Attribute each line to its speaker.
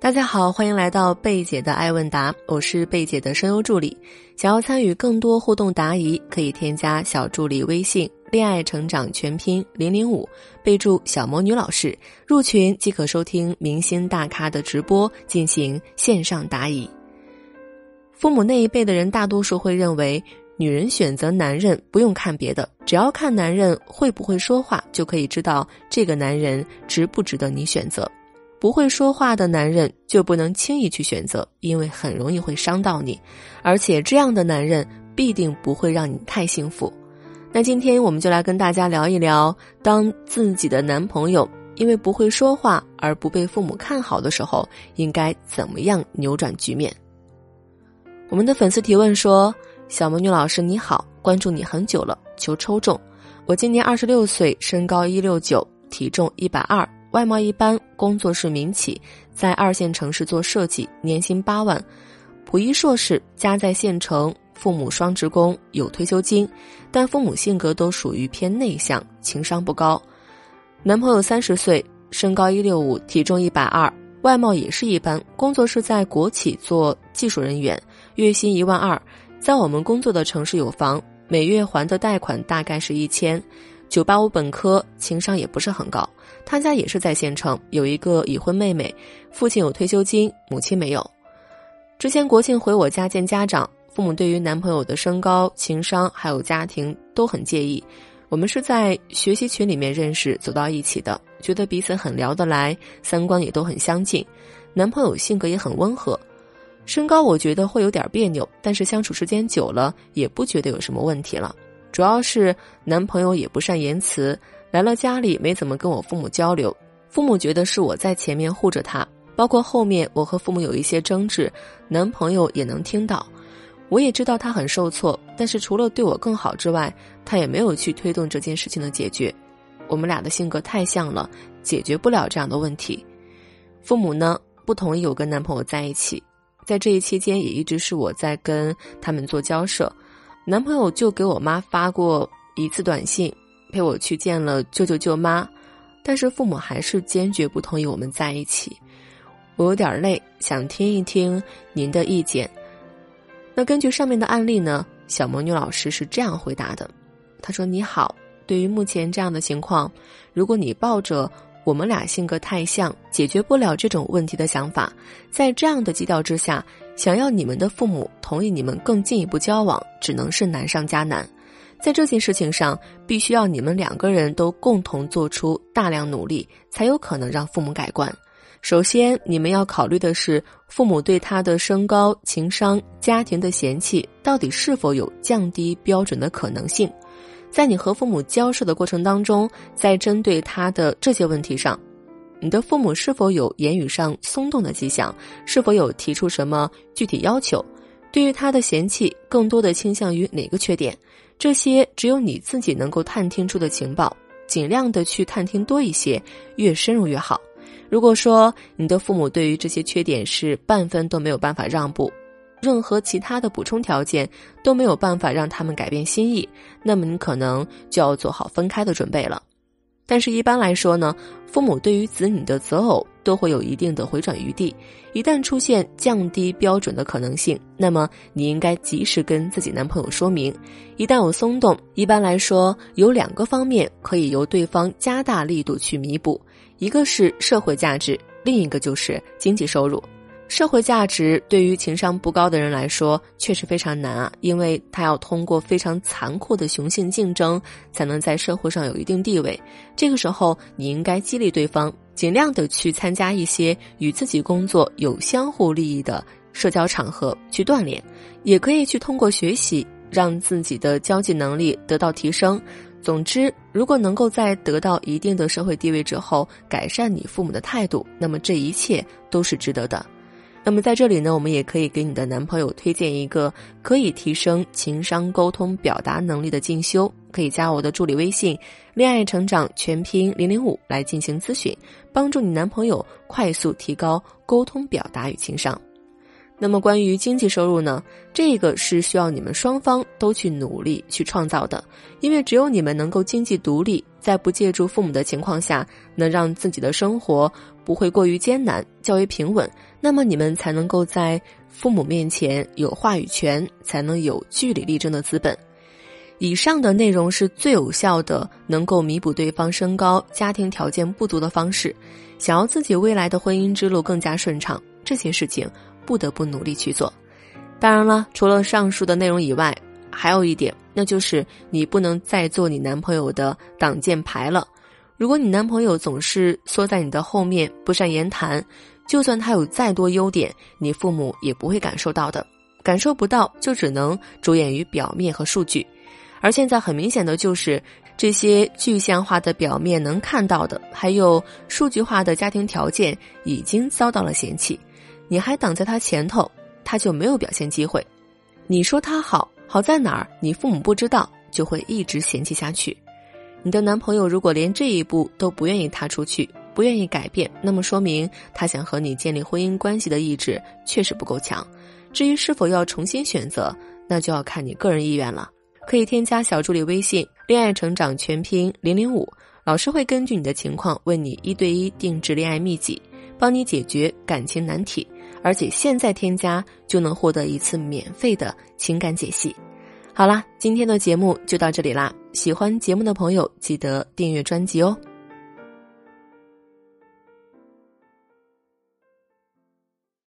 Speaker 1: 大家好，欢迎来到贝姐的爱问答，我是贝姐的声优助理。想要参与更多互动答疑，可以添加小助理微信“恋爱成长全拼零零五”，备注“小魔女老师”，入群即可收听明星大咖的直播，进行线上答疑。父母那一辈的人，大多数会认为，女人选择男人不用看别的，只要看男人会不会说话，就可以知道这个男人值不值得你选择。不会说话的男人就不能轻易去选择，因为很容易会伤到你，而且这样的男人必定不会让你太幸福。那今天我们就来跟大家聊一聊，当自己的男朋友因为不会说话而不被父母看好的时候，应该怎么样扭转局面。我们的粉丝提问说：“小魔女老师你好，关注你很久了，求抽中。我今年二十六岁，身高一六九，体重一百二。”外貌一般，工作是民企，在二线城市做设计，年薪八万，普一硕士，家在县城，父母双职工，有退休金，但父母性格都属于偏内向，情商不高。男朋友三十岁，身高一六五，体重一百二，外貌也是一般，工作是在国企做技术人员，月薪一万二，在我们工作的城市有房，每月还的贷款大概是一千。九八五本科，情商也不是很高。他家也是在县城，有一个已婚妹妹，父亲有退休金，母亲没有。之前国庆回我家见家长，父母对于男朋友的身高、情商还有家庭都很介意。我们是在学习群里面认识，走到一起的，觉得彼此很聊得来，三观也都很相近。男朋友性格也很温和，身高我觉得会有点别扭，但是相处时间久了，也不觉得有什么问题了。主要是男朋友也不善言辞，来了家里没怎么跟我父母交流，父母觉得是我在前面护着他，包括后面我和父母有一些争执，男朋友也能听到，我也知道他很受挫，但是除了对我更好之外，他也没有去推动这件事情的解决，我们俩的性格太像了，解决不了这样的问题，父母呢不同意我跟男朋友在一起，在这一期间也一直是我在跟他们做交涉。男朋友就给我妈发过一次短信，陪我去见了舅舅舅妈，但是父母还是坚决不同意我们在一起。我有点累，想听一听您的意见。那根据上面的案例呢，小魔女老师是这样回答的：她说：“你好，对于目前这样的情况，如果你抱着我们俩性格太像，解决不了这种问题的想法，在这样的基调之下。”想要你们的父母同意你们更进一步交往，只能是难上加难。在这件事情上，必须要你们两个人都共同做出大量努力，才有可能让父母改观。首先，你们要考虑的是，父母对他的身高、情商、家庭的嫌弃，到底是否有降低标准的可能性。在你和父母交涉的过程当中，在针对他的这些问题上。你的父母是否有言语上松动的迹象？是否有提出什么具体要求？对于他的嫌弃，更多的倾向于哪个缺点？这些只有你自己能够探听出的情报，尽量的去探听多一些，越深入越好。如果说你的父母对于这些缺点是半分都没有办法让步，任何其他的补充条件都没有办法让他们改变心意，那么你可能就要做好分开的准备了。但是，一般来说呢，父母对于子女的择偶都会有一定的回转余地。一旦出现降低标准的可能性，那么你应该及时跟自己男朋友说明。一旦有松动，一般来说有两个方面可以由对方加大力度去弥补：一个是社会价值，另一个就是经济收入。社会价值对于情商不高的人来说确实非常难啊，因为他要通过非常残酷的雄性竞争才能在社会上有一定地位。这个时候，你应该激励对方，尽量的去参加一些与自己工作有相互利益的社交场合去锻炼，也可以去通过学习让自己的交际能力得到提升。总之，如果能够在得到一定的社会地位之后改善你父母的态度，那么这一切都是值得的。那么在这里呢，我们也可以给你的男朋友推荐一个可以提升情商、沟通、表达能力的进修，可以加我的助理微信“恋爱成长全拼零零五”来进行咨询，帮助你男朋友快速提高沟通表达与情商。那么关于经济收入呢，这个是需要你们双方都去努力去创造的，因为只有你们能够经济独立，在不借助父母的情况下，能让自己的生活不会过于艰难，较为平稳，那么你们才能够在父母面前有话语权，才能有据理力争的资本。以上的内容是最有效的，能够弥补对方身高、家庭条件不足的方式。想要自己未来的婚姻之路更加顺畅，这些事情不得不努力去做。当然了，除了上述的内容以外，还有一点，那就是你不能再做你男朋友的挡箭牌了。如果你男朋友总是缩在你的后面，不善言谈，就算他有再多优点，你父母也不会感受到的。感受不到，就只能着眼于表面和数据。而现在很明显的就是，这些具象化的表面能看到的，还有数据化的家庭条件，已经遭到了嫌弃。你还挡在他前头，他就没有表现机会。你说他好，好在哪儿？你父母不知道，就会一直嫌弃下去。你的男朋友如果连这一步都不愿意踏出去，不愿意改变，那么说明他想和你建立婚姻关系的意志确实不够强。至于是否要重新选择，那就要看你个人意愿了。可以添加小助理微信“恋爱成长全拼零零五”，老师会根据你的情况为你一对一定制恋爱秘籍，帮你解决感情难题。而且现在添加就能获得一次免费的情感解析。好啦，今天的节目就到这里啦！喜欢节目的朋友记得订阅专辑哦。